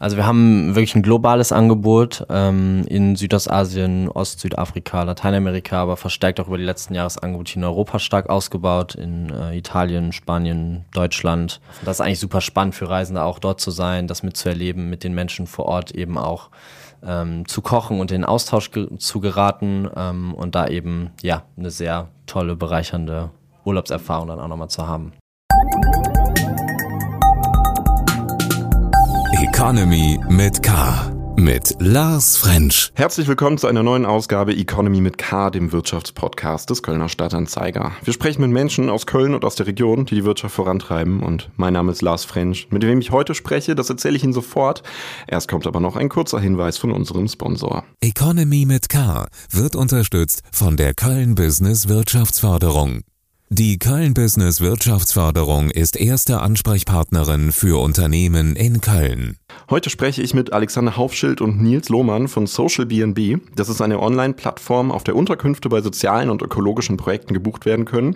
Also wir haben wirklich ein globales Angebot ähm, in Südostasien, Ost-Südafrika, Lateinamerika, aber verstärkt auch über die letzten Jahre das Angebot hier in Europa stark ausgebaut, in äh, Italien, Spanien, Deutschland. Das ist eigentlich super spannend für Reisende auch dort zu sein, das mitzuerleben, mit den Menschen vor Ort eben auch ähm, zu kochen und in den Austausch ge zu geraten ähm, und da eben ja eine sehr tolle, bereichernde Urlaubserfahrung dann auch nochmal zu haben. Economy mit K. Mit Lars French. Herzlich willkommen zu einer neuen Ausgabe Economy mit K, dem Wirtschaftspodcast des Kölner Stadtanzeiger. Wir sprechen mit Menschen aus Köln und aus der Region, die die Wirtschaft vorantreiben. Und mein Name ist Lars French. Mit wem ich heute spreche, das erzähle ich Ihnen sofort. Erst kommt aber noch ein kurzer Hinweis von unserem Sponsor. Economy mit K wird unterstützt von der Köln Business Wirtschaftsförderung. Die Köln Business Wirtschaftsförderung ist erste Ansprechpartnerin für Unternehmen in Köln. Heute spreche ich mit Alexander Haufschild und Nils Lohmann von Social BNB. Das ist eine Online-Plattform, auf der Unterkünfte bei sozialen und ökologischen Projekten gebucht werden können.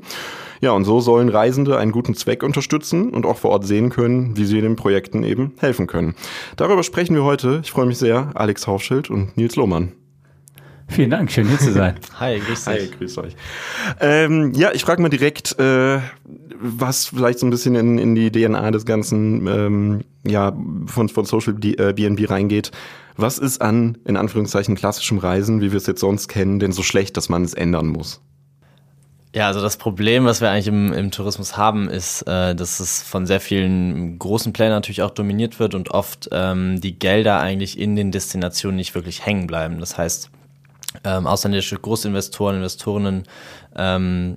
Ja, und so sollen Reisende einen guten Zweck unterstützen und auch vor Ort sehen können, wie sie den Projekten eben helfen können. Darüber sprechen wir heute. Ich freue mich sehr, Alex Haufschild und Nils Lohmann. Vielen Dank, schön hier zu sein. Hi, grüß euch. Hi, grüß euch. Ähm, ja, ich frage mal direkt, äh, was vielleicht so ein bisschen in, in die DNA des ganzen, ähm, ja, von, von Social BNB äh, reingeht. Was ist an, in Anführungszeichen, klassischem Reisen, wie wir es jetzt sonst kennen, denn so schlecht, dass man es ändern muss? Ja, also das Problem, was wir eigentlich im, im Tourismus haben, ist, äh, dass es von sehr vielen großen Plänen natürlich auch dominiert wird und oft ähm, die Gelder eigentlich in den Destinationen nicht wirklich hängen bleiben. Das heißt, ähm, ausländische Großinvestoren, Investorinnen ähm,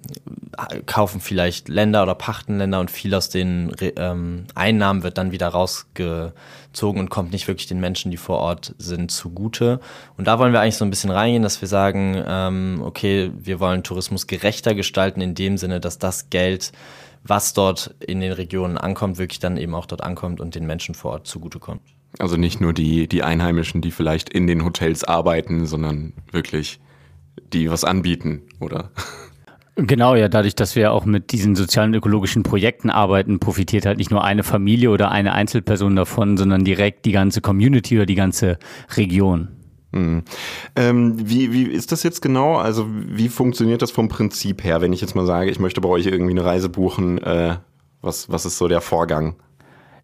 kaufen vielleicht Länder oder pachten Länder und viel aus den ähm, Einnahmen wird dann wieder rausgezogen und kommt nicht wirklich den Menschen, die vor Ort sind, zugute. Und da wollen wir eigentlich so ein bisschen reingehen, dass wir sagen, ähm, okay, wir wollen Tourismus gerechter gestalten in dem Sinne, dass das Geld was dort in den Regionen ankommt, wirklich dann eben auch dort ankommt und den Menschen vor Ort zugutekommt. Also nicht nur die, die Einheimischen, die vielleicht in den Hotels arbeiten, sondern wirklich die was anbieten, oder? Genau, ja, dadurch, dass wir auch mit diesen sozialen ökologischen Projekten arbeiten, profitiert halt nicht nur eine Familie oder eine Einzelperson davon, sondern direkt die ganze Community oder die ganze Region. Mhm. Ähm, wie, wie ist das jetzt genau? Also wie funktioniert das vom Prinzip her, wenn ich jetzt mal sage, ich möchte bei euch irgendwie eine Reise buchen? Äh, was, was ist so der Vorgang?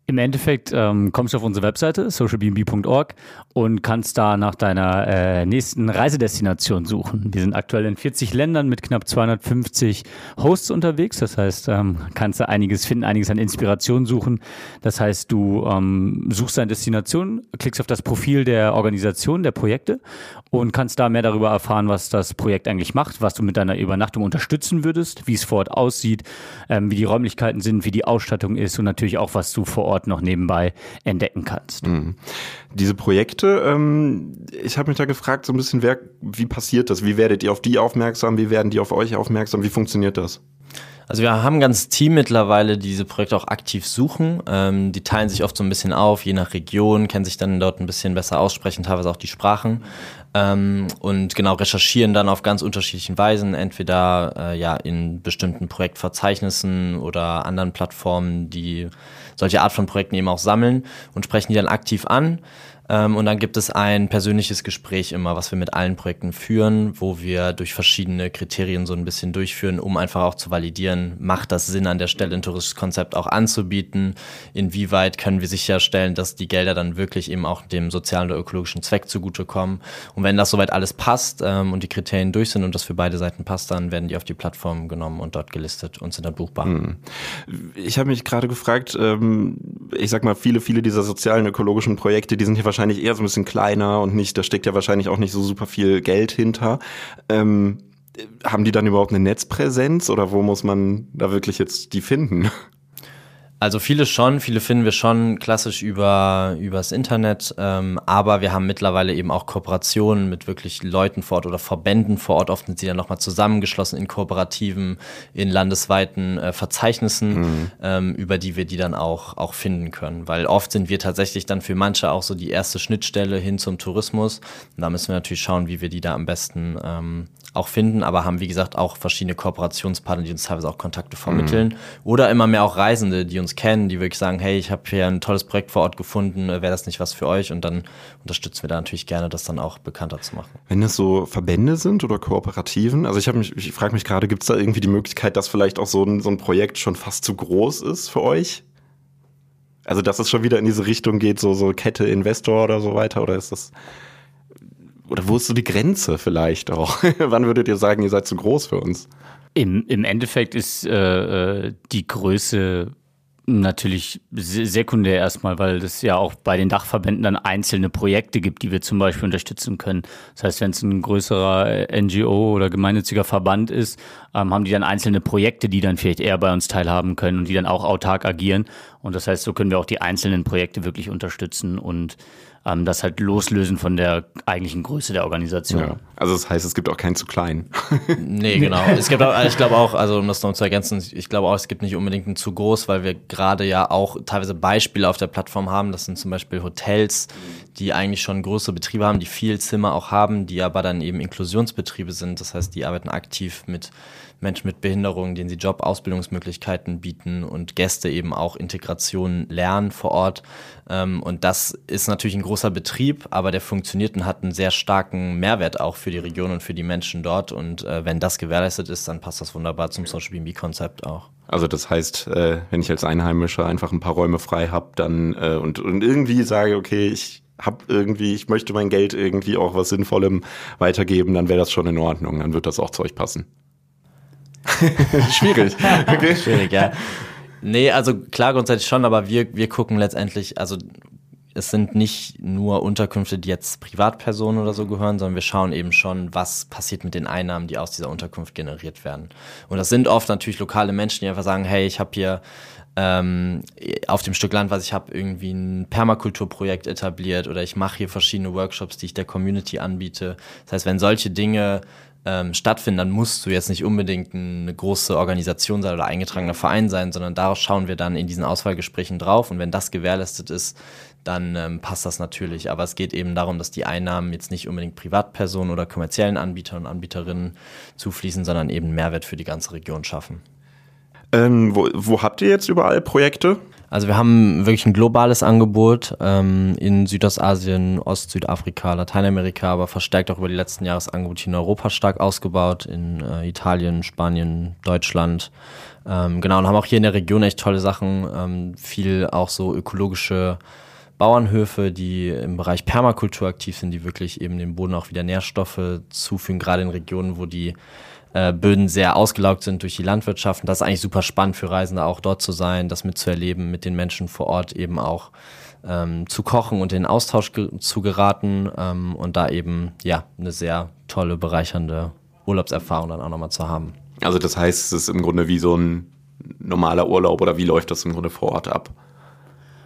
Im Endeffekt ähm, kommst du auf unsere Webseite socialbnb.org und kannst da nach deiner äh, nächsten Reisedestination suchen. Wir sind aktuell in 40 Ländern mit knapp 250 Hosts unterwegs. Das heißt, ähm, kannst du einiges finden, einiges an Inspiration suchen. Das heißt, du ähm, suchst deine Destination, klickst auf das Profil der Organisation, der Projekte und kannst da mehr darüber erfahren, was das Projekt eigentlich macht, was du mit deiner Übernachtung unterstützen würdest, wie es vor Ort aussieht, ähm, wie die Räumlichkeiten sind, wie die Ausstattung ist und natürlich auch, was du vor Ort Ort noch nebenbei entdecken kannst. Mhm. Diese Projekte, ähm, ich habe mich da gefragt, so ein bisschen, wer, wie passiert das? Wie werdet ihr auf die aufmerksam? Wie werden die auf euch aufmerksam? Wie funktioniert das? Also wir haben ein ganzes Team mittlerweile, die diese Projekte auch aktiv suchen. Ähm, die teilen sich oft so ein bisschen auf, je nach Region, kennen sich dann dort ein bisschen besser aussprechen, teilweise auch die Sprachen. Ähm, und genau recherchieren dann auf ganz unterschiedlichen Weisen, entweder äh, ja in bestimmten Projektverzeichnissen oder anderen Plattformen, die solche Art von Projekten eben auch sammeln und sprechen die dann aktiv an. Ähm, und dann gibt es ein persönliches Gespräch immer, was wir mit allen Projekten führen, wo wir durch verschiedene Kriterien so ein bisschen durchführen, um einfach auch zu validieren, macht das Sinn an der Stelle ein touristisches Konzept auch anzubieten? Inwieweit können wir sicherstellen, dass die Gelder dann wirklich eben auch dem sozialen oder ökologischen Zweck zugutekommen? Und wenn das soweit alles passt ähm, und die Kriterien durch sind und das für beide Seiten passt, dann werden die auf die Plattform genommen und dort gelistet und sind dann buchbar. Hm. Ich habe mich gerade gefragt, ähm, ich sag mal, viele, viele dieser sozialen ökologischen Projekte, die sind hier wahrscheinlich eher so ein bisschen kleiner und nicht, da steckt ja wahrscheinlich auch nicht so super viel Geld hinter. Ähm, haben die dann überhaupt eine Netzpräsenz oder wo muss man da wirklich jetzt die finden? Also viele schon, viele finden wir schon klassisch über übers Internet, ähm, aber wir haben mittlerweile eben auch Kooperationen mit wirklich Leuten vor Ort oder Verbänden vor Ort. Oft sind sie dann nochmal zusammengeschlossen in Kooperativen, in landesweiten äh, Verzeichnissen, mhm. ähm, über die wir die dann auch, auch finden können. Weil oft sind wir tatsächlich dann für manche auch so die erste Schnittstelle hin zum Tourismus. Und da müssen wir natürlich schauen, wie wir die da am besten ähm, auch finden, aber haben wie gesagt auch verschiedene Kooperationspartner, die uns teilweise auch Kontakte vermitteln mhm. oder immer mehr auch Reisende, die uns uns kennen, die wirklich sagen, hey, ich habe hier ein tolles Projekt vor Ort gefunden, äh, wäre das nicht was für euch? Und dann unterstützen wir da natürlich gerne, das dann auch bekannter zu machen. Wenn das so Verbände sind oder Kooperativen, also ich habe mich, ich frage mich gerade, gibt es da irgendwie die Möglichkeit, dass vielleicht auch so ein, so ein Projekt schon fast zu groß ist für euch? Also dass es schon wieder in diese Richtung geht, so, so Kette Investor oder so weiter, oder ist das oder wo ist so die Grenze vielleicht auch? Wann würdet ihr sagen, ihr seid zu groß für uns? Im, im Endeffekt ist äh, äh die Größe natürlich sekundär erstmal, weil es ja auch bei den Dachverbänden dann einzelne Projekte gibt, die wir zum Beispiel unterstützen können. Das heißt, wenn es ein größerer äh, NGO oder gemeinnütziger Verband ist, ähm, haben die dann einzelne Projekte, die dann vielleicht eher bei uns teilhaben können und die dann auch autark agieren. Und das heißt, so können wir auch die einzelnen Projekte wirklich unterstützen und ähm, das halt loslösen von der eigentlichen Größe der Organisation. Ja. Also das heißt, es gibt auch keinen zu klein. nee, genau. Es gibt auch, ich glaube auch, also um das noch zu ergänzen, ich glaube auch, es gibt nicht unbedingt einen zu groß, weil wir gerade ja auch teilweise Beispiele auf der Plattform haben. Das sind zum Beispiel Hotels, die eigentlich schon größere Betriebe haben, die viel Zimmer auch haben, die aber dann eben Inklusionsbetriebe sind. Das heißt, die arbeiten aktiv mit Menschen mit Behinderungen, denen sie Job, Ausbildungsmöglichkeiten bieten und Gäste eben auch Integration lernen vor Ort. Ähm, und das ist natürlich ein großer Betrieb, aber der funktioniert und hat einen sehr starken Mehrwert auch für die Region und für die Menschen dort. Und äh, wenn das gewährleistet ist, dann passt das wunderbar zum Social BNB-Konzept auch. Also das heißt, äh, wenn ich als Einheimischer einfach ein paar Räume frei habe, dann äh, und, und irgendwie sage, okay, ich habe irgendwie, ich möchte mein Geld irgendwie auch was Sinnvollem weitergeben, dann wäre das schon in Ordnung, dann wird das auch zu euch passen. Schwierig. Okay. Schwierig, ja. Nee, also klar grundsätzlich schon, aber wir, wir gucken letztendlich, also es sind nicht nur Unterkünfte, die jetzt Privatpersonen oder so gehören, sondern wir schauen eben schon, was passiert mit den Einnahmen, die aus dieser Unterkunft generiert werden. Und das sind oft natürlich lokale Menschen, die einfach sagen, hey, ich habe hier ähm, auf dem Stück Land, was ich habe, irgendwie ein Permakulturprojekt etabliert oder ich mache hier verschiedene Workshops, die ich der Community anbiete. Das heißt, wenn solche Dinge ähm, stattfinden, dann musst du jetzt nicht unbedingt eine große Organisation sein oder eingetragener Verein sein, sondern darauf schauen wir dann in diesen Auswahlgesprächen drauf. Und wenn das gewährleistet ist, dann ähm, passt das natürlich. Aber es geht eben darum, dass die Einnahmen jetzt nicht unbedingt Privatpersonen oder kommerziellen Anbietern und Anbieterinnen zufließen, sondern eben Mehrwert für die ganze Region schaffen. Ähm, wo, wo habt ihr jetzt überall Projekte? Also wir haben wirklich ein globales Angebot ähm, in Südostasien, Ost-Südafrika, Lateinamerika, aber verstärkt auch über die letzten Jahre das Angebot hier in Europa stark ausgebaut, in äh, Italien, Spanien, Deutschland. Ähm, genau, und haben auch hier in der Region echt tolle Sachen, ähm, viel auch so ökologische Bauernhöfe, die im Bereich Permakultur aktiv sind, die wirklich eben dem Boden auch wieder Nährstoffe zufügen, gerade in Regionen, wo die äh, Böden sehr ausgelaugt sind durch die Landwirtschaft. Und das ist eigentlich super spannend für Reisende auch dort zu sein, das mitzuerleben, mit den Menschen vor Ort eben auch ähm, zu kochen und in den Austausch ge zu geraten ähm, und da eben ja eine sehr tolle, bereichernde Urlaubserfahrung dann auch nochmal zu haben. Also das heißt, es ist im Grunde wie so ein normaler Urlaub oder wie läuft das im Grunde vor Ort ab?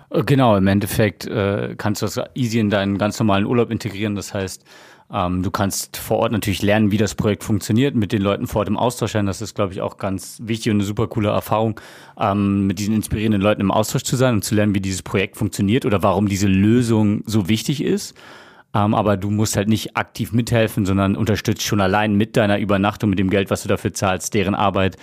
Äh, genau, im Endeffekt äh, kannst du das easy in deinen ganz normalen Urlaub integrieren. Das heißt, ähm, du kannst vor Ort natürlich lernen, wie das Projekt funktioniert, mit den Leuten vor Ort im Austausch sein. Das ist, glaube ich, auch ganz wichtig und eine super coole Erfahrung, ähm, mit diesen inspirierenden Leuten im Austausch zu sein und zu lernen, wie dieses Projekt funktioniert oder warum diese Lösung so wichtig ist. Ähm, aber du musst halt nicht aktiv mithelfen, sondern unterstützt schon allein mit deiner Übernachtung, mit dem Geld, was du dafür zahlst, deren Arbeit.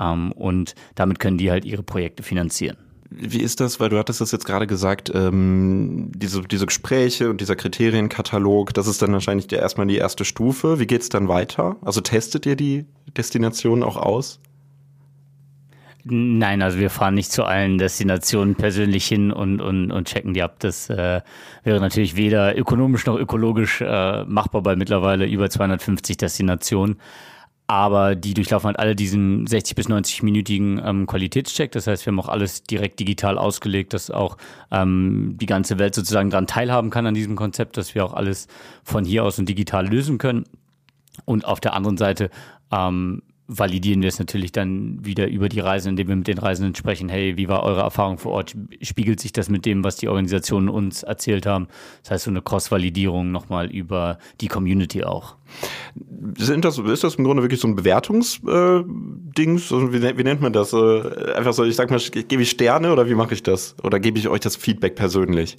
Ähm, und damit können die halt ihre Projekte finanzieren. Wie ist das, weil du hattest das jetzt gerade gesagt, ähm, diese, diese Gespräche und dieser Kriterienkatalog, das ist dann wahrscheinlich der, erstmal die erste Stufe. Wie geht's dann weiter? Also testet ihr die Destinationen auch aus? Nein, also wir fahren nicht zu allen Destinationen persönlich hin und, und, und checken die ab. Das äh, wäre natürlich weder ökonomisch noch ökologisch äh, machbar bei mittlerweile über 250 Destinationen aber die durchlaufen halt alle diesen 60 bis 90-minütigen ähm, Qualitätscheck. Das heißt, wir haben auch alles direkt digital ausgelegt, dass auch ähm, die ganze Welt sozusagen daran teilhaben kann an diesem Konzept, dass wir auch alles von hier aus und digital lösen können. Und auf der anderen Seite ähm, validieren wir es natürlich dann wieder über die Reisen, indem wir mit den Reisenden sprechen, hey, wie war eure Erfahrung vor Ort? Spiegelt sich das mit dem, was die Organisationen uns erzählt haben? Das heißt, so eine Cross-Validierung nochmal über die Community auch. Sind das, ist das im Grunde wirklich so ein Bewertungsdings? Äh, also wie, wie, nennt man das? Äh, einfach so, ich sag mal, gebe ich Sterne oder wie mache ich das? Oder gebe ich euch das Feedback persönlich?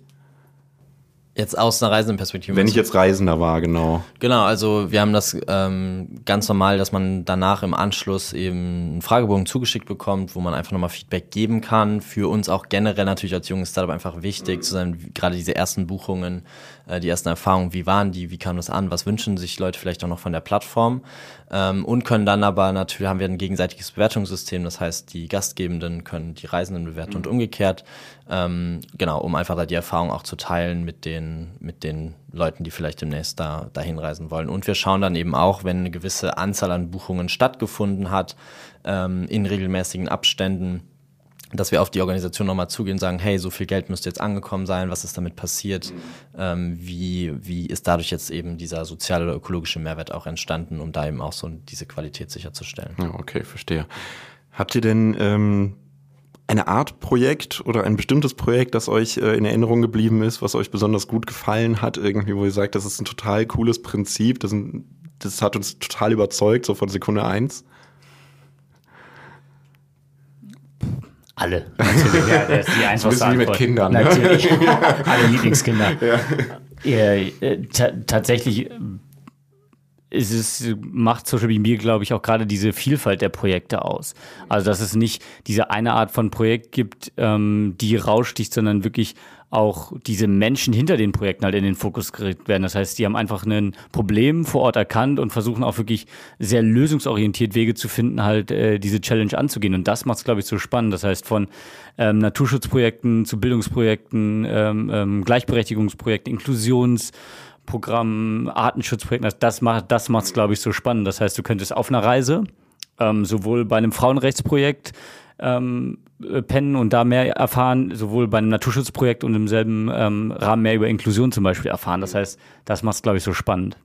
Jetzt aus einer Reisendenperspektive. Wenn ich jetzt Reisender war, genau. Genau, also wir haben das ähm, ganz normal, dass man danach im Anschluss eben einen Fragebogen zugeschickt bekommt, wo man einfach nochmal Feedback geben kann. Für uns auch generell natürlich als junges Startup einfach wichtig mhm. zu sein, gerade diese ersten Buchungen, äh, die ersten Erfahrungen, wie waren die, wie kam das an, was wünschen sich Leute vielleicht auch noch von der Plattform ähm, und können dann aber natürlich, haben wir ein gegenseitiges Bewertungssystem, das heißt, die Gastgebenden können die Reisenden bewerten mhm. und umgekehrt, ähm, genau, um einfach da die Erfahrung auch zu teilen mit den, mit den Leuten, die vielleicht demnächst da dahin reisen wollen. Und wir schauen dann eben auch, wenn eine gewisse Anzahl an Buchungen stattgefunden hat, ähm, in regelmäßigen Abständen, dass wir auf die Organisation nochmal zugehen und sagen, hey, so viel Geld müsste jetzt angekommen sein, was ist damit passiert, ähm, wie, wie ist dadurch jetzt eben dieser soziale oder ökologische Mehrwert auch entstanden, um da eben auch so diese Qualität sicherzustellen. Ja, okay, verstehe. Habt ihr denn ähm, eine Art Projekt oder ein bestimmtes Projekt, das euch äh, in Erinnerung geblieben ist, was euch besonders gut gefallen hat, irgendwie, wo ihr sagt, das ist ein total cooles Prinzip, das, das hat uns total überzeugt, so von Sekunde eins? Alle. Natürlich, ja, das ist die einfachste Antwort. mit Kindern. Ne? Natürlich. Alle Lieblingskinder. Ja. Ja, äh, tatsächlich ist es macht Social Media, glaube ich, auch gerade diese Vielfalt der Projekte aus. Also, dass es nicht diese eine Art von Projekt gibt, ähm, die raussticht, sondern wirklich auch diese Menschen hinter den Projekten halt in den Fokus gerückt werden. Das heißt, die haben einfach ein Problem vor Ort erkannt und versuchen auch wirklich sehr lösungsorientiert Wege zu finden, halt äh, diese Challenge anzugehen. Und das macht es, glaube ich, so spannend. Das heißt, von ähm, Naturschutzprojekten zu Bildungsprojekten, ähm, ähm, Gleichberechtigungsprojekten, Inklusions Programm, Artenschutzprojekten, das macht das glaube ich, so spannend. Das heißt, du könntest auf einer Reise, ähm, sowohl bei einem Frauenrechtsprojekt ähm, äh, pennen und da mehr erfahren, sowohl bei einem Naturschutzprojekt und im selben ähm, Rahmen mehr über Inklusion zum Beispiel erfahren. Das heißt, das macht es, glaube ich, so spannend.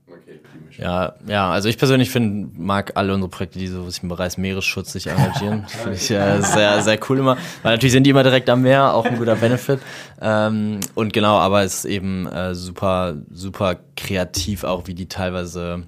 Ja, ja, also ich persönlich finde, mag alle unsere Projekte, die so im Bereich Meeresschutz sich engagieren. finde ich äh, sehr, sehr cool immer. Weil natürlich sind die immer direkt am Meer, auch ein guter Benefit. Ähm, und genau, aber es ist eben äh, super, super kreativ auch, wie die teilweise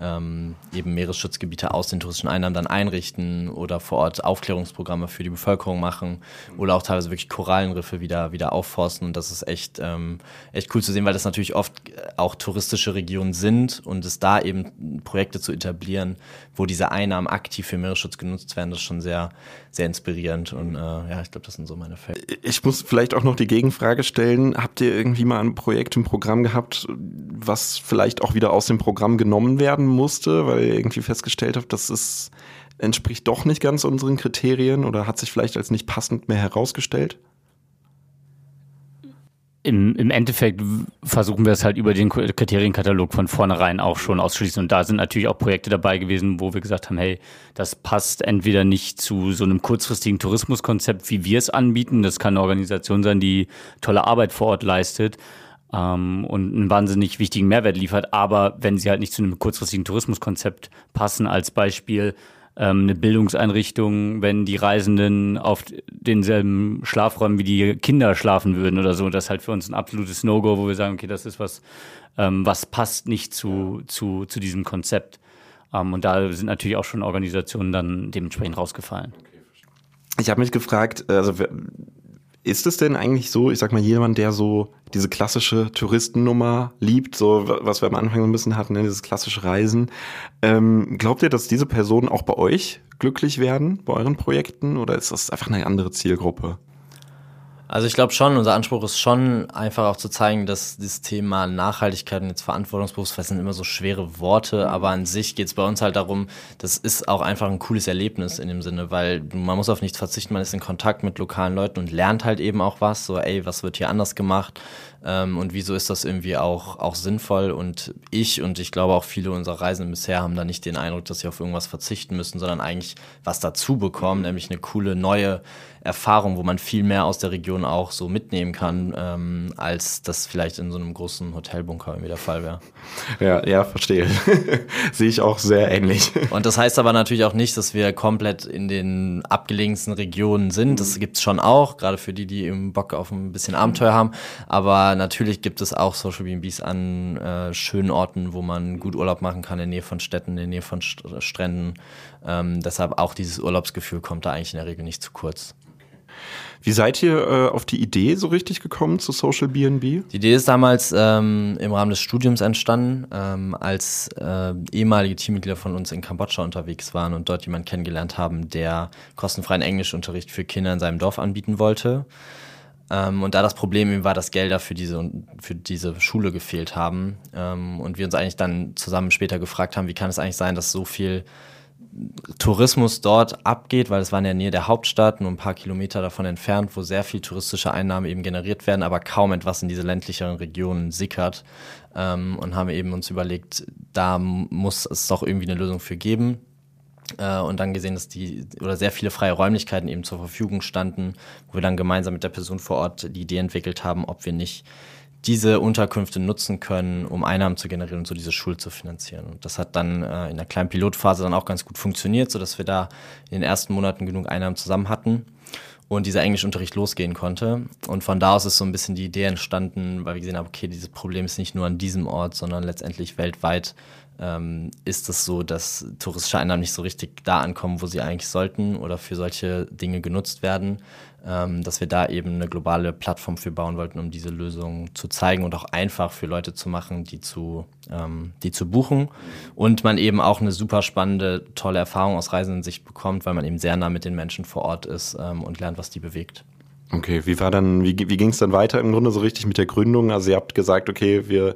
ähm, eben Meeresschutzgebiete aus den touristischen Einnahmen dann einrichten oder vor Ort Aufklärungsprogramme für die Bevölkerung machen oder auch teilweise wirklich Korallenriffe wieder, wieder aufforsten. Und das ist echt, ähm, echt cool zu sehen, weil das natürlich oft auch touristische Regionen sind und es da eben Projekte zu etablieren, wo diese Einnahmen aktiv für Meeresschutz genutzt werden, das ist schon sehr, sehr inspirierend. Und äh, ja, ich glaube, das sind so meine Fälle. Ich muss vielleicht auch noch die Gegenfrage stellen. Habt ihr irgendwie mal ein Projekt im Programm gehabt, was vielleicht auch wieder aus dem Programm genommen werden musste, weil ihr irgendwie festgestellt habt, dass es entspricht doch nicht ganz unseren Kriterien oder hat sich vielleicht als nicht passend mehr herausgestellt? Im, Im Endeffekt versuchen wir es halt über den Kriterienkatalog von vornherein auch schon auszuschließen. Und da sind natürlich auch Projekte dabei gewesen, wo wir gesagt haben, hey, das passt entweder nicht zu so einem kurzfristigen Tourismuskonzept, wie wir es anbieten. Das kann eine Organisation sein, die tolle Arbeit vor Ort leistet ähm, und einen wahnsinnig wichtigen Mehrwert liefert. Aber wenn sie halt nicht zu einem kurzfristigen Tourismuskonzept passen, als Beispiel ähm, eine Bildungseinrichtung, wenn die Reisenden auf denselben Schlafräumen wie die Kinder schlafen würden oder so, das ist halt für uns ein absolutes No-Go, wo wir sagen, okay, das ist was, ähm, was passt nicht zu, zu, zu diesem Konzept. Ähm, und da sind natürlich auch schon Organisationen dann dementsprechend rausgefallen. Ich habe mich gefragt, also ist es denn eigentlich so, ich sag mal, jemand, der so diese klassische Touristennummer liebt, so was wir am Anfang ein bisschen hatten, ne, dieses klassische Reisen, ähm, glaubt ihr, dass diese Personen auch bei euch glücklich werden, bei euren Projekten, oder ist das einfach eine andere Zielgruppe? Also ich glaube schon, unser Anspruch ist schon einfach auch zu zeigen, dass das Thema Nachhaltigkeit und jetzt Verantwortungsbewusstsein sind immer so schwere Worte, aber an sich geht es bei uns halt darum, das ist auch einfach ein cooles Erlebnis in dem Sinne, weil man muss auf nichts verzichten, man ist in Kontakt mit lokalen Leuten und lernt halt eben auch was, so ey, was wird hier anders gemacht? Ähm, und wieso ist das irgendwie auch, auch sinnvoll? Und ich und ich glaube auch viele unserer Reisenden bisher haben da nicht den Eindruck, dass sie auf irgendwas verzichten müssen, sondern eigentlich was dazu bekommen, nämlich eine coole neue Erfahrung, wo man viel mehr aus der Region auch so mitnehmen kann, ähm, als das vielleicht in so einem großen Hotelbunker irgendwie der Fall wäre. Ja, ja, verstehe. Sehe ich auch sehr ähnlich. Und das heißt aber natürlich auch nicht, dass wir komplett in den abgelegensten Regionen sind. Das gibt's schon auch, gerade für die, die eben Bock auf ein bisschen Abenteuer haben. Aber natürlich gibt es auch Social BNBs an äh, schönen Orten, wo man gut Urlaub machen kann, in der Nähe von Städten, in der Nähe von St Stränden. Ähm, deshalb auch dieses Urlaubsgefühl kommt da eigentlich in der Regel nicht zu kurz. Wie seid ihr äh, auf die Idee so richtig gekommen zu Social BNB? Die Idee ist damals ähm, im Rahmen des Studiums entstanden, ähm, als äh, ehemalige Teammitglieder von uns in Kambodscha unterwegs waren und dort jemanden kennengelernt haben, der kostenfreien Englischunterricht für Kinder in seinem Dorf anbieten wollte. Ähm, und da das Problem eben war, dass Gelder für diese, für diese Schule gefehlt haben ähm, und wir uns eigentlich dann zusammen später gefragt haben, wie kann es eigentlich sein, dass so viel Tourismus dort abgeht, weil es war in der Nähe der Hauptstadt, nur ein paar Kilometer davon entfernt, wo sehr viel touristische Einnahmen eben generiert werden, aber kaum etwas in diese ländlicheren Regionen sickert. Ähm, und haben eben uns überlegt, da muss es doch irgendwie eine Lösung für geben. Äh, und dann gesehen, dass die oder sehr viele freie Räumlichkeiten eben zur Verfügung standen, wo wir dann gemeinsam mit der Person vor Ort die Idee entwickelt haben, ob wir nicht diese Unterkünfte nutzen können, um Einnahmen zu generieren und so diese Schule zu finanzieren. Und das hat dann äh, in der kleinen Pilotphase dann auch ganz gut funktioniert, sodass wir da in den ersten Monaten genug Einnahmen zusammen hatten und dieser Englischunterricht losgehen konnte. Und von da aus ist so ein bisschen die Idee entstanden, weil wir gesehen haben, okay, dieses Problem ist nicht nur an diesem Ort, sondern letztendlich weltweit ähm, ist es so, dass touristische Einnahmen nicht so richtig da ankommen, wo sie eigentlich sollten oder für solche Dinge genutzt werden dass wir da eben eine globale Plattform für bauen wollten, um diese Lösung zu zeigen und auch einfach für Leute zu machen, die zu, ähm, die zu buchen. Und man eben auch eine super spannende, tolle Erfahrung aus Reisenden-Sicht bekommt, weil man eben sehr nah mit den Menschen vor Ort ist ähm, und lernt, was die bewegt. Okay, wie war dann, wie, wie ging es dann weiter im Grunde so richtig mit der Gründung? Also ihr habt gesagt, okay, wir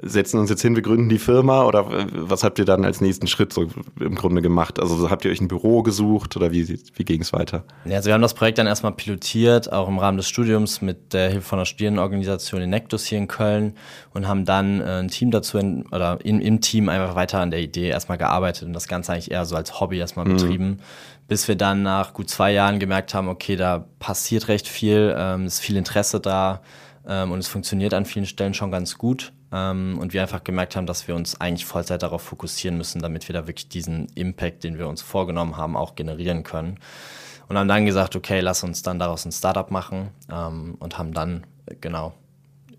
setzen uns jetzt hin, wir gründen die Firma oder was habt ihr dann als nächsten Schritt so im Grunde gemacht? Also habt ihr euch ein Büro gesucht oder wie, wie ging es weiter? Ja, also wir haben das Projekt dann erstmal pilotiert, auch im Rahmen des Studiums mit der Hilfe von einer Studierendenorganisation in Nectus hier in Köln und haben dann äh, ein Team dazu in, oder in, im Team einfach weiter an der Idee erstmal gearbeitet und das Ganze eigentlich eher so als Hobby erstmal mhm. betrieben bis wir dann nach gut zwei Jahren gemerkt haben, okay, da passiert recht viel, ähm, ist viel Interesse da ähm, und es funktioniert an vielen Stellen schon ganz gut ähm, und wir einfach gemerkt haben, dass wir uns eigentlich Vollzeit darauf fokussieren müssen, damit wir da wirklich diesen Impact, den wir uns vorgenommen haben, auch generieren können. Und haben dann gesagt, okay, lass uns dann daraus ein Startup machen ähm, und haben dann genau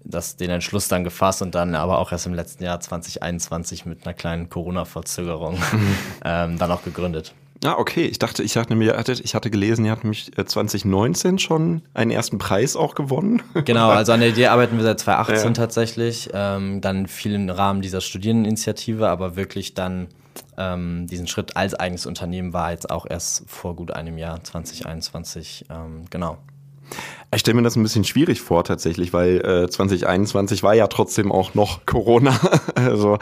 das, den Entschluss dann gefasst und dann aber auch erst im letzten Jahr 2021 mit einer kleinen Corona-Verzögerung ähm, dann auch gegründet. Ah, okay. Ich dachte, ich dachte nämlich, ich hatte gelesen, ihr habt nämlich 2019 äh, schon einen ersten Preis auch gewonnen. Genau, also an der Idee arbeiten wir seit 2018 ja. tatsächlich. Ähm, dann viel im Rahmen dieser Studierendeninitiative, aber wirklich dann ähm, diesen Schritt als eigenes Unternehmen war jetzt auch erst vor gut einem Jahr, 2021. Ähm, genau. Ich stelle mir das ein bisschen schwierig vor tatsächlich, weil äh, 2021 war ja trotzdem auch noch Corona. also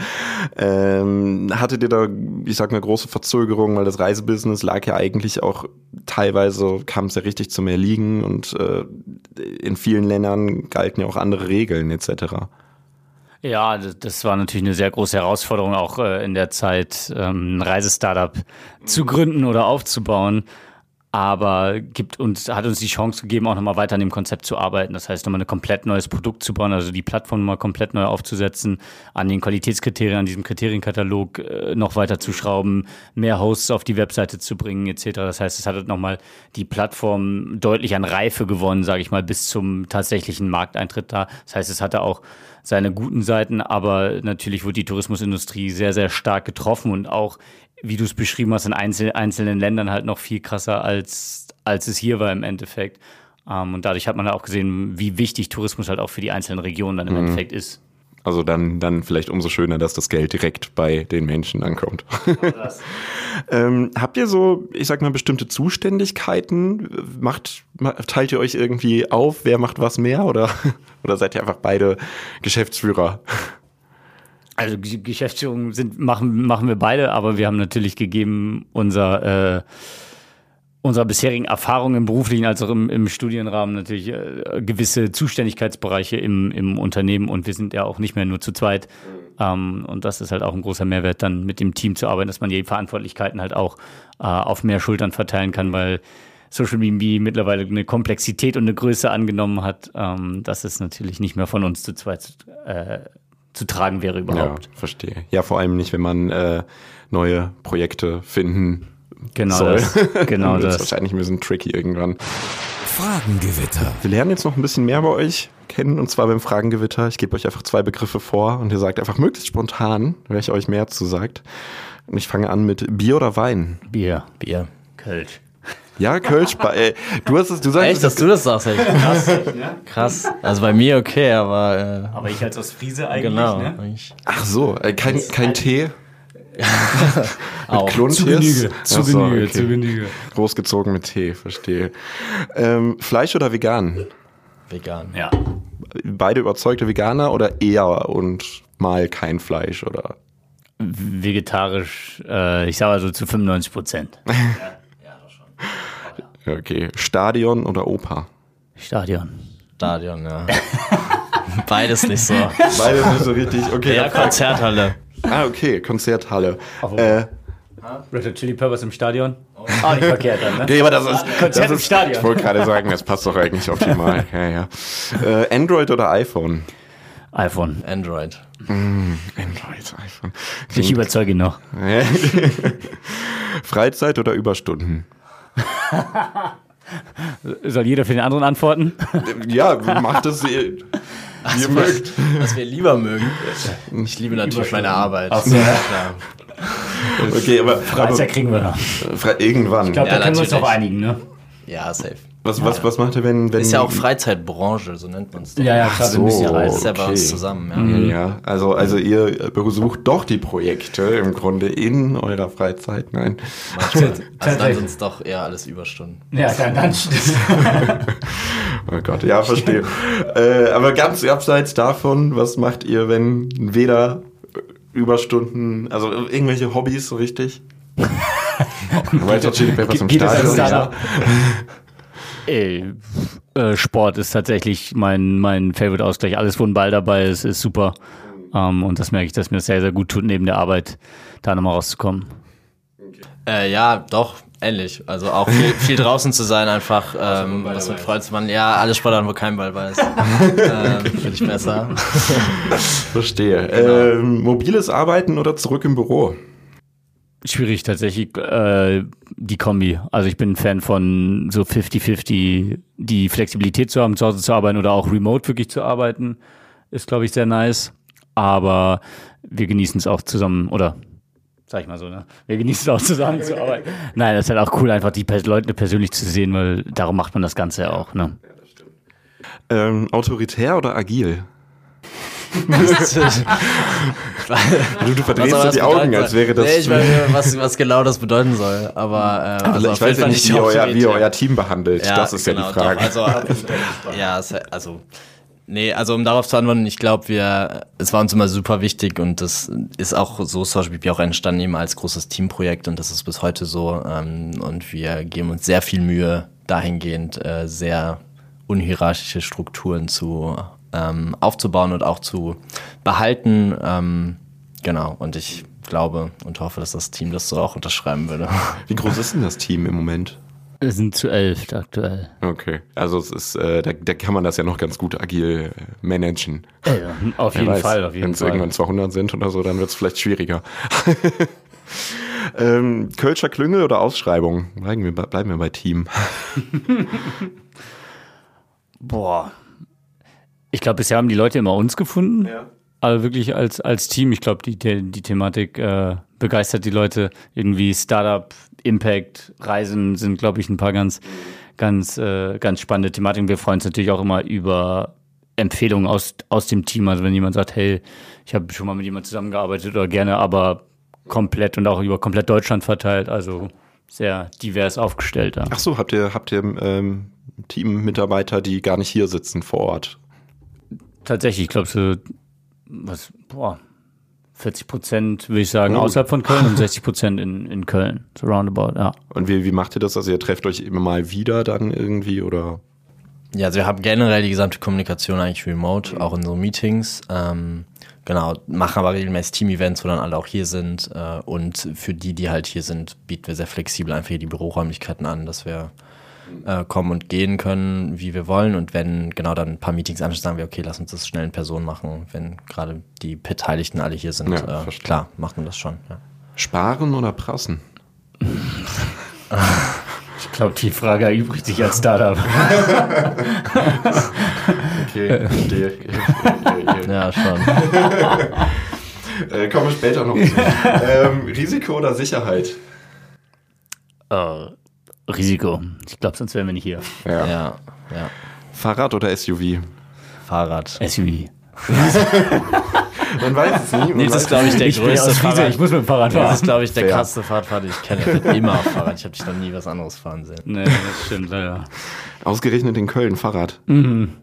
ähm, hattet ihr da, ich sag mal, große Verzögerungen, weil das Reisebusiness lag ja eigentlich auch teilweise, kam es ja richtig zum Erliegen und äh, in vielen Ländern galten ja auch andere Regeln etc. Ja, das war natürlich eine sehr große Herausforderung, auch äh, in der Zeit ähm, ein Reisestartup zu gründen oder aufzubauen aber gibt uns, hat uns die Chance gegeben, auch nochmal weiter an dem Konzept zu arbeiten. Das heißt, nochmal ein komplett neues Produkt zu bauen, also die Plattform nochmal komplett neu aufzusetzen, an den Qualitätskriterien, an diesem Kriterienkatalog äh, noch weiter zu schrauben, mehr Hosts auf die Webseite zu bringen, etc. Das heißt, es hat nochmal die Plattform deutlich an Reife gewonnen, sage ich mal, bis zum tatsächlichen Markteintritt da. Das heißt, es hatte auch seine guten Seiten, aber natürlich wurde die Tourismusindustrie sehr, sehr stark getroffen und auch wie du es beschrieben hast, in einzel einzelnen Ländern halt noch viel krasser, als, als es hier war im Endeffekt. Ähm, und dadurch hat man auch gesehen, wie wichtig Tourismus halt auch für die einzelnen Regionen dann im mhm. Endeffekt ist. Also dann, dann vielleicht umso schöner, dass das Geld direkt bei den Menschen ankommt. ähm, habt ihr so, ich sag mal, bestimmte Zuständigkeiten? Macht, teilt ihr euch irgendwie auf, wer macht was mehr oder, oder seid ihr einfach beide Geschäftsführer? Also Geschäftsführung sind, machen, machen wir beide, aber wir haben natürlich gegeben unser äh, unserer bisherigen Erfahrung im beruflichen als auch im, im Studienrahmen natürlich äh, gewisse Zuständigkeitsbereiche im, im Unternehmen und wir sind ja auch nicht mehr nur zu zweit. Ähm, und das ist halt auch ein großer Mehrwert, dann mit dem Team zu arbeiten, dass man die Verantwortlichkeiten halt auch äh, auf mehr Schultern verteilen kann, weil Social Media mittlerweile eine Komplexität und eine Größe angenommen hat, ähm, dass es natürlich nicht mehr von uns zu zweit äh, zu tragen wäre überhaupt. Ja, verstehe. Ja, vor allem nicht, wenn man äh, neue Projekte finden genau soll. Das, genau das. ist wahrscheinlich ein bisschen tricky irgendwann. Fragengewitter. Wir lernen jetzt noch ein bisschen mehr bei euch kennen und zwar beim Fragengewitter. Ich gebe euch einfach zwei Begriffe vor und ihr sagt einfach möglichst spontan, welcher euch mehr zu sagt. Und ich fange an mit Bier oder Wein? Bier. Bier. Kölsch. Ja, Kölsch, äh, du hast es, du sagst Echt, dass du das sagst, echt krass. krass. Also bei mir okay, aber Aber ich als Ostfriese äh, eigentlich, genau. ne? eigentlich Ach so, äh, kein, kein Tee. Auch. Klontees? Zu Genüge, zu so, Genüge, okay. zu Genüge. Großgezogen mit Tee, verstehe. Ähm, Fleisch oder vegan? vegan. Ja. Beide überzeugte Veganer oder eher und mal kein Fleisch oder? Vegetarisch, äh, ich sage also zu 95 Prozent. Okay, Stadion oder Oper? Stadion. Stadion, ja. Beides nicht so. Beide nicht so richtig, okay. Ja, Konzerthalle. Ah, okay, Konzerthalle. Äh, Red Hot Chili Peppers im Stadion. Ah, nicht verkehrt dann, ne? okay, aber das ist, Konzert das im ist Stadion. Ich wollte gerade sagen, das passt doch eigentlich optimal. Ja, ja. Äh, Android oder iPhone? iPhone. Android. Android, iPhone. Ich überzeuge ihn noch. Freizeit oder Überstunden? Soll jeder für den anderen antworten? Ja, macht es, wie ihr Also, mögt. Was wir lieber mögen. Ich liebe natürlich meine Arbeit. Ach so. ja, klar. Okay, aber, aber Freizeit kriegen wir noch. Fre- irgendwann. Ich glaube, Ja, da können wir uns natürlich. drauf einigen, ne? Ja, safe. Was, was, was macht er, wenn, wenn. Ist ja auch Freizeitbranche, so nennt man es. doch. Ja, ja, klar, ja so. Das reisen. ist ja bei Okay. uns zusammen, ja. Ja, also, also ihr besucht doch die Projekte im Grunde in eurer Freizeit. Nein. Manchmal. Also dann sind es doch eher alles Überstunden. Ja, dann, dann Oh Gott, ja, verstehe. äh, aber ganz abseits davon, was macht ihr, wenn weder Überstunden, also irgendwelche Hobbys so richtig? Hot Chili Peppers im Stadion. Ey, äh, Sport ist tatsächlich mein, mein Favorite-Ausgleich. Alles, wo ein Ball dabei ist, ist super. Ähm, und das merke ich, dass mir das sehr, sehr gut tut, neben der Arbeit da nochmal rauszukommen. Äh, ja, doch, ähnlich. Also auch viel, viel draußen zu sein, einfach ähm, was mit Freunden zu machen. Ja, alle Sportarten, wo kein Ball bei ist. ähm, Finde ich besser. Verstehe. Ähm, mobiles Arbeiten oder zurück im Büro? Schwierig tatsächlich, äh, die Kombi. Also ich bin ein Fan von so 50-50, die Flexibilität zu haben, zu Hause zu arbeiten oder auch remote wirklich zu arbeiten, ist, glaube ich, sehr nice. Aber wir genießen es auch zusammen, oder sag ich mal so, ne? Wir genießen es auch zusammen zu arbeiten. Nein, das ist halt auch cool, einfach die Leute persönlich zu sehen, weil darum macht man das Ganze ja auch, ne? Ähm, autoritär oder agil? Du, du verdrehst so die Augen, als wäre das. Nee, ich weiß nicht, was, was genau das bedeuten soll. Aber äh, also also ich weiß ja nicht, wie euer, wie euer Team behandelt. das ist ja genau, die Frage. Doch, also, ja, also, nee, also um darauf zu antworten, ich glaube, wir, es war uns immer super wichtig und das ist auch so Social auch entstanden eben als großes Teamprojekt und das ist bis heute so ähm, und wir geben uns sehr viel Mühe dahingehend, äh, sehr unhierarchische Strukturen zu ähm, aufzubauen und auch zu behalten. Ähm, genau, und ich glaube und hoffe, dass das Team das so auch unterschreiben würde. Wie groß ist denn das Team im Moment? Wir sind zu elf aktuell. Okay, also es ist, äh, da, da kann man das ja noch ganz gut agil äh, managen. Ja, auf jeden weiß, Fall, auf jeden Wenn es irgendwann 200 sind oder so, dann wird es vielleicht schwieriger. ähm, Kölscher Klüngel oder Ausschreibung? Bleiben wir, bei- bleiben wir bei Team. Boah. Ich glaube, bisher haben die Leute immer uns gefunden. Ja. Also wirklich als, als Team. Ich glaube, die, die, die Thematik äh, begeistert die Leute. Irgendwie Startup, Impact, Reisen sind, glaube ich, ein paar ganz, ganz, äh, ganz spannende Thematiken. Wir freuen uns natürlich auch immer über Empfehlungen aus, aus dem Team. Also wenn jemand sagt, hey, ich habe schon mal mit jemandem zusammengearbeitet oder gerne, aber komplett und auch über komplett Deutschland verteilt. Also sehr divers aufgestellt. Ja. Ach so, habt ihr, habt ihr ähm, Teammitarbeiter, die gar nicht hier sitzen vor Ort? Tatsächlich, ich glaube so, was, boah, 40 Prozent würde ich sagen Oh. außerhalb von Köln und 60 Prozent in, in Köln. So roundabout, ja. Und wie, wie macht ihr das? Also ihr trefft euch immer mal wieder dann irgendwie oder? Ja, also wir haben generell die gesamte Kommunikation eigentlich remote, auch in so Meetings. Ähm, genau, machen aber regelmäßig Team-Events, wo dann alle auch hier sind. Äh, und für die, die halt hier sind, bieten wir sehr flexibel einfach hier die Büroräumlichkeiten an, dass wir äh, kommen und gehen können, wie wir wollen. Und wenn genau dann ein paar Meetings anstehen, sagen wir, okay, lass uns das schnell in Person machen, wenn gerade die Beteiligten alle hier sind. Ja, äh, klar, machen wir das schon. Ja. Sparen oder prassen? Ich glaube, die Frage erübrigt sich als Startup. Okay, verstehe. ja, schon. äh, kommen wir später noch zu. ähm, Risiko oder Sicherheit? äh, Risiko. Ich glaube, sonst wären wir nicht hier. Ja. Ja, ja. Fahrrad oder SUV? Fahrrad. SUV. Man weiß es nicht. man Nee, das ist, glaube ich, der Ich größte Fahrrad. ich muss mit dem Fahrrad Das fahren. ist, glaube ich, der Fair. krasseste Fahrradfahrer, den ich kenne. Ich bin immer auf Fahrrad. Ich habe dich noch nie was anderes fahren sehen. Nee, das stimmt leider. Ausgerechnet in Köln Fahrrad. Mhm.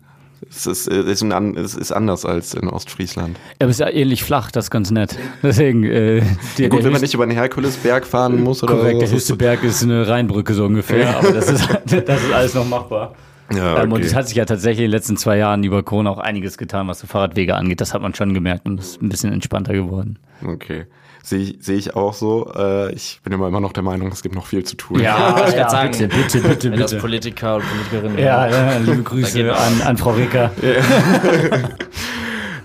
Es ist, äh, ist, ein, es ist anders als in Ostfriesland. Aber es ist ja ähnlich flach, das ist ganz nett. Deswegen, äh, der, Gut, der wenn man nicht über den Herkulesberg fahren muss oder Korrekt, der so. höchste Berg ist eine Rheinbrücke so ungefähr, aber das ist, das ist alles noch machbar. Ja, Ähm, und okay. es hat sich ja tatsächlich in den letzten zwei Jahren über Corona auch einiges getan, was so Fahrradwege angeht. Das hat man schon gemerkt und ist ein bisschen entspannter geworden. Okay. Sehe ich, sehe ich auch so. Äh, ich bin immer immer noch der Meinung, es gibt noch viel zu tun. Ja, ich grad sagen. bitte, bitte, bitte, Wenn das bitte. Politiker und Politikerinnen Ja, ja, liebe Grüße an, an Frau Ricker.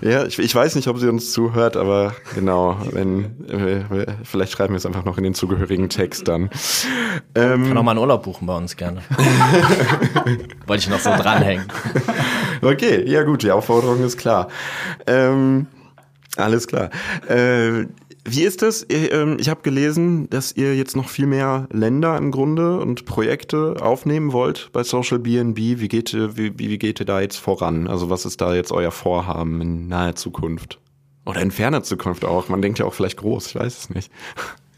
Ja, ich, ich weiß nicht, ob sie uns zuhört, aber genau, wenn äh, vielleicht schreiben wir es einfach noch in den zugehörigen Text dann. Ähm, kann auch mal einen Urlaub buchen bei uns gerne. Wollte ich noch so dranhängen. Okay, ja gut, die Aufforderung ist klar. Ähm, alles klar. Äh, wie ist das? Ähm, Ich habe gelesen, dass ihr jetzt noch viel mehr Länder im Grunde und Projekte aufnehmen wollt bei Social BNB. Wie geht, ihr- wie, wie wie geht ihr da jetzt voran? Also was ist da jetzt euer Vorhaben in naher Zukunft? Oder in ferner Zukunft auch. Man denkt ja auch vielleicht groß, ich weiß es nicht.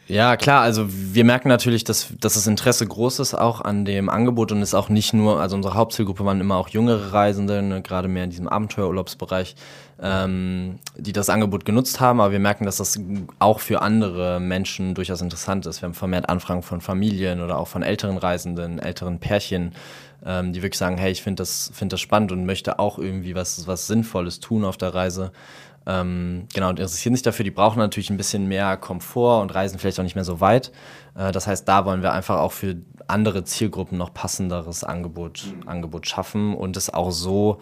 Ja, klar, also wir merken natürlich, dass, dass das Interesse groß ist auch an dem Angebot und es auch nicht nur, also unsere Hauptzielgruppe waren immer auch jüngere Reisende, ne, gerade mehr in diesem Abenteuerurlaubsbereich, ähm, die das Angebot genutzt haben, aber wir merken, dass das auch für andere Menschen durchaus interessant ist. Wir haben vermehrt Anfragen von Familien oder auch von älteren Reisenden, älteren Pärchen, ähm, die wirklich sagen, hey, ich finde das, find das spannend und möchte auch irgendwie was, was Sinnvolles tun auf der Reise. Ähm, genau, und interessieren sich dafür. Die brauchen natürlich ein bisschen mehr Komfort und reisen vielleicht auch nicht mehr so weit. Äh, das heißt, da wollen wir einfach auch für andere Zielgruppen noch passenderes Angebot, Angebot schaffen und es auch so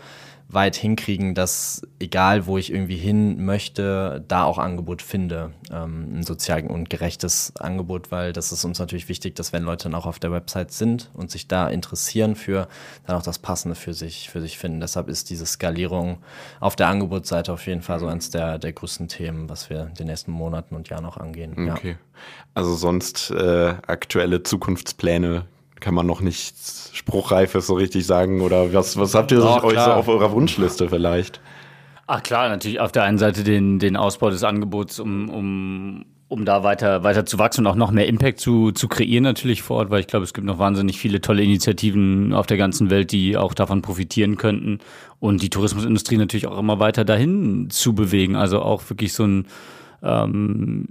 weit hinkriegen, dass egal wo ich irgendwie hin möchte, da auch Angebot finde. Ähm, ein sozial und gerechtes Angebot, weil das ist uns natürlich wichtig, dass wenn Leute dann auch auf der Website sind und sich da interessieren für, dann auch das Passende für sich, für sich finden. Deshalb ist diese Skalierung auf der Angebotsseite auf jeden Fall so eines der, der größten Themen, was wir in den nächsten Monaten und Jahren auch angehen. Ja. Okay. Also sonst äh, aktuelle Zukunftspläne kann man noch nichts Spruchreifes so richtig sagen oder was, was habt ihr Doch, euch so auf eurer Wunschliste vielleicht? Ach klar, natürlich auf der einen Seite den, den Ausbau des Angebots, um, um, um da weiter, weiter zu wachsen und auch noch mehr Impact zu, zu kreieren natürlich vor Ort, weil ich glaube, es gibt noch wahnsinnig viele tolle Initiativen auf der ganzen Welt, die auch davon profitieren könnten und die Tourismusindustrie natürlich auch immer weiter dahin zu bewegen. Also auch wirklich so ein ähm,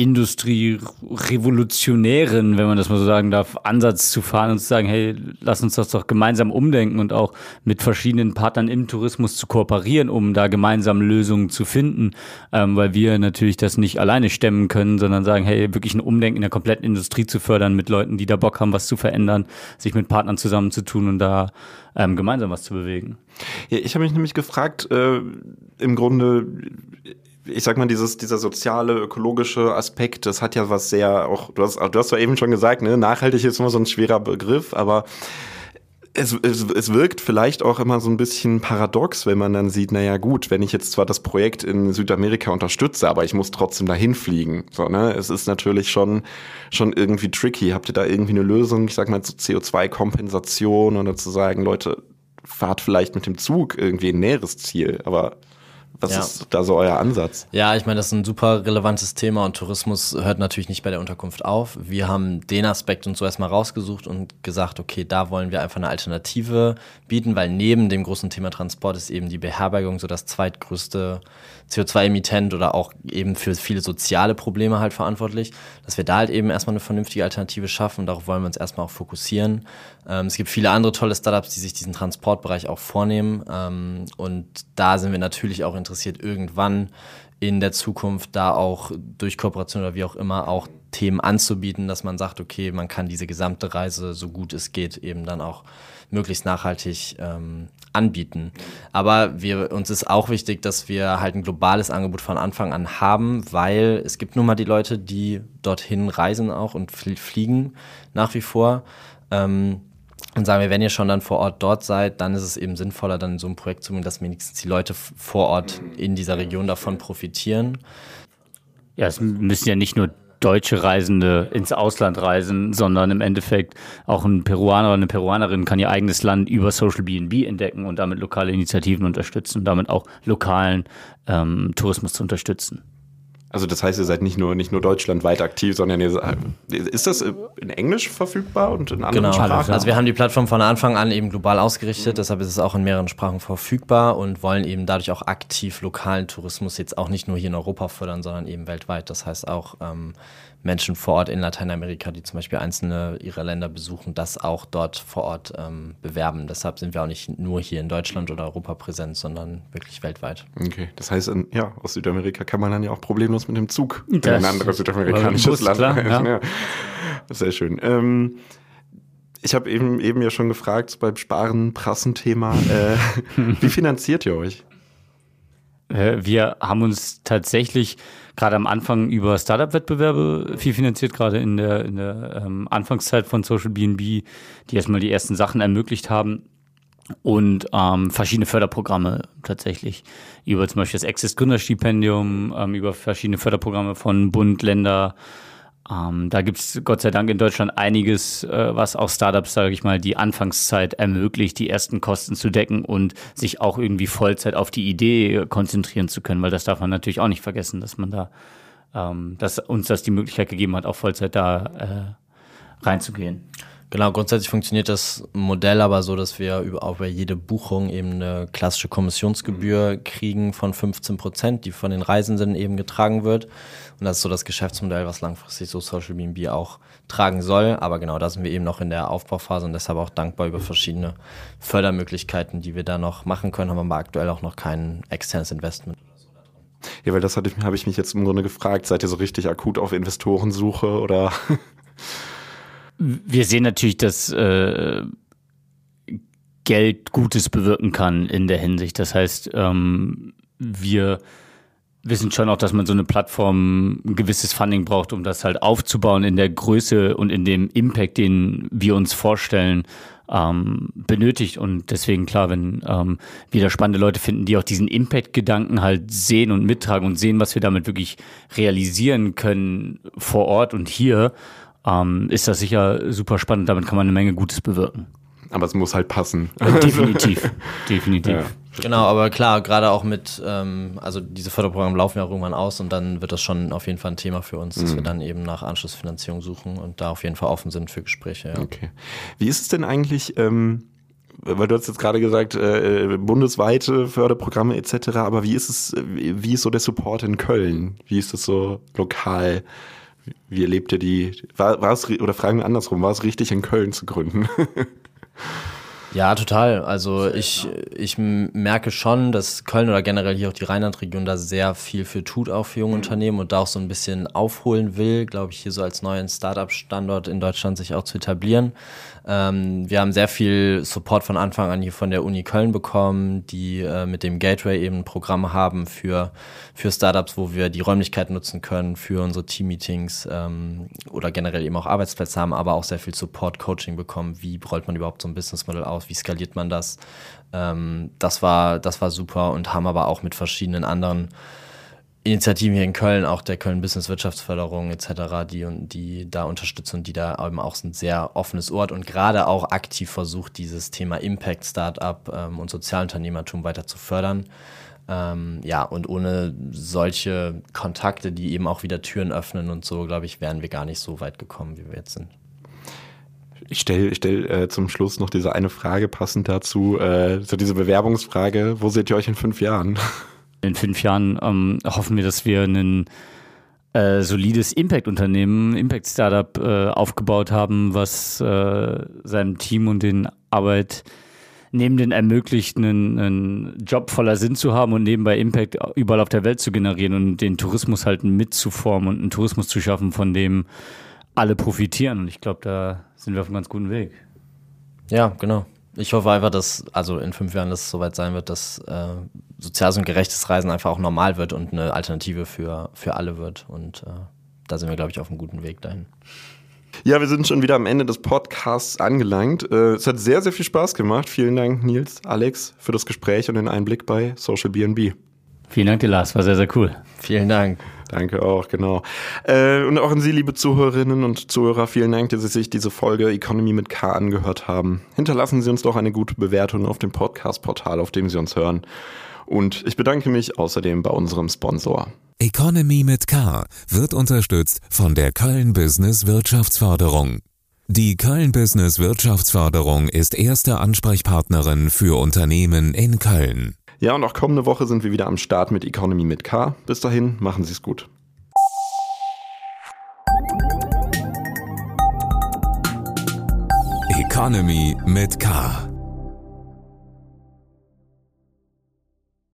Industrie-revolutionären, wenn man das mal so sagen darf, Ansatz zu fahren und zu sagen, hey, lass uns das doch gemeinsam umdenken und auch mit verschiedenen Partnern im Tourismus zu kooperieren, um da gemeinsam Lösungen zu finden, ähm, weil wir natürlich das nicht alleine stemmen können, sondern sagen, hey, wirklich ein Umdenken in der kompletten Industrie zu fördern mit Leuten, die da Bock haben, was zu verändern, sich mit Partnern zusammenzutun und da ähm, gemeinsam was zu bewegen. Ja, ich habe mich nämlich gefragt, äh, im Grunde, ich sag mal, dieses, dieser soziale, ökologische Aspekt, das hat ja was sehr auch, du hast, du hast ja eben schon gesagt, ne, nachhaltig ist immer so ein schwerer Begriff, aber es, es, es wirkt vielleicht auch immer so ein bisschen paradox, wenn man dann sieht, naja gut, wenn ich jetzt zwar das Projekt in Südamerika unterstütze, aber ich muss trotzdem dahin fliegen. So, ne? Es ist natürlich schon, schon irgendwie tricky. Habt ihr da irgendwie eine Lösung, ich sag mal, zu CO2-Kompensation oder zu sagen, Leute, fahrt vielleicht mit dem Zug irgendwie ein näheres Ziel, aber was Ja. ist da so euer Ansatz? Ja, ich meine, das ist ein super relevantes Thema und Tourismus hört natürlich nicht bei der Unterkunft auf. Wir haben den Aspekt uns so erstmal rausgesucht und gesagt, okay, da wollen wir einfach eine Alternative bieten, weil neben dem großen Thema Transport ist eben die Beherbergung so das zweitgrößte CO2-Emittent oder auch eben für viele soziale Probleme halt verantwortlich, dass wir da halt eben erstmal eine vernünftige Alternative schaffen und darauf wollen wir uns erstmal auch fokussieren. Ähm, es gibt viele andere tolle Startups, die sich diesen Transportbereich auch vornehmen ähm, und da sind wir natürlich auch interessiert, irgendwann in der Zukunft da auch durch Kooperation oder wie auch immer auch Themen anzubieten, dass man sagt, okay, man kann diese gesamte Reise so gut es geht eben dann auch möglichst nachhaltig ähm, anbieten. Aber wir, uns ist auch wichtig, dass wir halt ein globales Angebot von Anfang an haben, weil es gibt nun mal die Leute, die dorthin reisen auch und fl fliegen nach wie vor. Ähm, und sagen wir, wenn ihr schon dann vor Ort dort seid, dann ist es eben sinnvoller, dann so ein Projekt zu gehen, dass wenigstens die Leute vor Ort in dieser Region davon profitieren. Ja, es müssen ja nicht nur deutsche Reisende ins Ausland reisen, sondern im Endeffekt auch ein Peruaner oder eine Peruanerin kann ihr eigenes Land über Social BNB entdecken und damit lokale Initiativen unterstützen und damit auch lokalen ähm, Tourismus zu unterstützen. Also das heißt, ihr seid nicht nur nicht nur deutschlandweit aktiv, sondern ihr, ist das in Englisch verfügbar und in anderen genau. Sprachen? Also wir haben die Plattform von Anfang an eben global ausgerichtet, mhm. deshalb ist es auch in mehreren Sprachen verfügbar und wollen eben dadurch auch aktiv lokalen Tourismus jetzt auch nicht nur hier in Europa fördern, sondern eben weltweit. Das heißt auch ähm, Menschen vor Ort in Lateinamerika, die zum Beispiel einzelne ihrer Länder besuchen, das auch dort vor Ort ähm, bewerben. Deshalb sind wir auch nicht nur hier in Deutschland oder Europa präsent, sondern wirklich weltweit. Okay, das heißt, ja, aus Südamerika kann man dann ja auch problemlos mit dem Zug in ein anderes südamerikanisches Land klar, reisen. Ja. Ja. Sehr schön. Ähm, ich habe eben, eben ja schon gefragt beim Sparen-Prassen-Thema, äh, wie finanziert ihr euch? Wir haben uns tatsächlich gerade am Anfang über Startup-Wettbewerbe viel finanziert, gerade in der, in der ähm, Anfangszeit von Social BNB, die erstmal die ersten Sachen ermöglicht haben und ähm, verschiedene Förderprogramme tatsächlich. Über zum Beispiel das Access Gründerstipendium, ähm, über verschiedene Förderprogramme von Bund, Länder, ähm, da gibt es Gott sei Dank in Deutschland einiges, äh, was auch Startups, sage ich mal, die Anfangszeit ermöglicht, die ersten Kosten zu decken und sich auch irgendwie Vollzeit auf die Idee konzentrieren zu können, weil das darf man natürlich auch nicht vergessen, dass man da, ähm, dass uns das die Möglichkeit gegeben hat, auch Vollzeit da äh, reinzugehen. Genau, grundsätzlich funktioniert das Modell aber so, dass wir über, über jede Buchung eben eine klassische Kommissionsgebühr kriegen von 15 Prozent, die von den Reisenden eben getragen wird. Und das ist so das Geschäftsmodell, was langfristig so Social BNB auch tragen soll. Aber genau, da sind wir eben noch in der Aufbauphase und deshalb auch dankbar über verschiedene Fördermöglichkeiten, die wir da noch machen können, haben aber aktuell auch noch kein externes Investment. Ja, weil das habe ich mich jetzt im Grunde gefragt. Seid ihr so richtig akut auf Investorensuche oder? Wir sehen natürlich, dass äh, Geld Gutes bewirken kann in der Hinsicht. Das heißt, ähm, wir wissen schon auch, dass man so eine Plattform ein gewisses Funding braucht, um das halt aufzubauen in der Größe und in dem Impact, den wir uns vorstellen, ähm, benötigt. Und deswegen klar, wenn ähm, wir da spannende Leute finden, die auch diesen Impact-Gedanken halt sehen und mittragen und sehen, was wir damit wirklich realisieren können vor Ort und hier, ähm, ist das sicher super spannend. Damit kann man eine Menge Gutes bewirken. Aber es muss halt passen. Definitiv, definitiv. Ja. Genau, aber klar, gerade auch mit, ähm, also diese Förderprogramme laufen ja auch irgendwann aus und dann wird das schon auf jeden Fall ein Thema für uns, dass mhm. wir dann eben nach Anschlussfinanzierung suchen und da auf jeden Fall offen sind für Gespräche. Ja. Okay. Wie ist es denn eigentlich, ähm, weil du hast jetzt gerade gesagt, äh, bundesweite Förderprogramme etc., aber wie ist es, wie ist so der Support in Köln? Wie ist es so lokal? Wie erlebt ihr die? War, war es, oder fragen wir andersrum, war es richtig in Köln zu gründen? Ja, total. Also ich, ich merke schon, dass Köln oder generell hier auch die Rheinland-Region da sehr viel für tut, auch für junge Unternehmen und da auch so ein bisschen aufholen will, glaube ich, hier so als neuen Startup-Standort in Deutschland sich auch zu etablieren. Ähm, wir haben sehr viel Support von Anfang an hier von der Uni Köln bekommen, die äh, mit dem Gateway eben ein Programm haben für, für Startups, wo wir die Räumlichkeiten nutzen können für unsere Team-Meetings ähm, oder generell eben auch Arbeitsplätze haben, aber auch sehr viel Support, Coaching bekommen. Wie rollt man überhaupt so ein Businessmodell aus? Wie skaliert man das? Ähm, das war, das war super und haben aber auch mit verschiedenen anderen Initiativen hier in Köln, auch der Köln Business Wirtschaftsförderung etc., die, die da unterstützen und die da eben auch ein sehr offenes Ort und gerade auch aktiv versucht, dieses Thema Impact Startup ähm, und Sozialunternehmertum weiter zu fördern. Ähm, ja, und ohne solche Kontakte, die eben auch wieder Türen öffnen und so, glaube ich, wären wir gar nicht so weit gekommen, wie wir jetzt sind. Ich stelle stell, äh, zum Schluss noch diese eine Frage passend dazu, äh, so diese Bewerbungsfrage, wo seht ihr euch in fünf Jahren? In fünf Jahren ähm, hoffen wir, dass wir ein äh, solides Impact-Unternehmen, Impact-Startup äh, aufgebaut haben, was äh, seinem Team und den Arbeitnehmenden ermöglicht, einen, einen Job voller Sinn zu haben und nebenbei Impact überall auf der Welt zu generieren und den Tourismus halt mitzuformen und einen Tourismus zu schaffen, von dem alle profitieren. Und ich glaube, da sind wir auf einem ganz guten Weg. Ja, genau. Ich hoffe einfach, dass also in fünf Jahren das soweit sein wird, dass äh, soziales und gerechtes Reisen einfach auch normal wird und eine Alternative für, für alle wird. Und äh, da sind wir, glaube ich, auf einem guten Weg dahin. Ja, wir sind schon wieder am Ende des Podcasts angelangt. Äh, es hat sehr, sehr viel Spaß gemacht. Vielen Dank, Nils, Alex, für das Gespräch und den Einblick bei Social BNB. Vielen Dank dir, Lars. War sehr, sehr cool. Vielen Dank. Danke auch, genau. Äh, und auch an Sie, liebe Zuhörerinnen und Zuhörer, vielen Dank, dass Sie sich diese Folge Economy mit K angehört haben. Hinterlassen Sie uns doch eine gute Bewertung auf dem Podcast-Portal, auf dem Sie uns hören. Und ich bedanke mich außerdem bei unserem Sponsor. Economy mit K wird unterstützt von der Köln Business Wirtschaftsförderung. Die Köln Business Wirtschaftsförderung ist erste Ansprechpartnerin für Unternehmen in Köln. Ja, und auch kommende Woche sind wir wieder am Start mit Economy mit K. Bis dahin, machen Sie es gut. Economy mit K.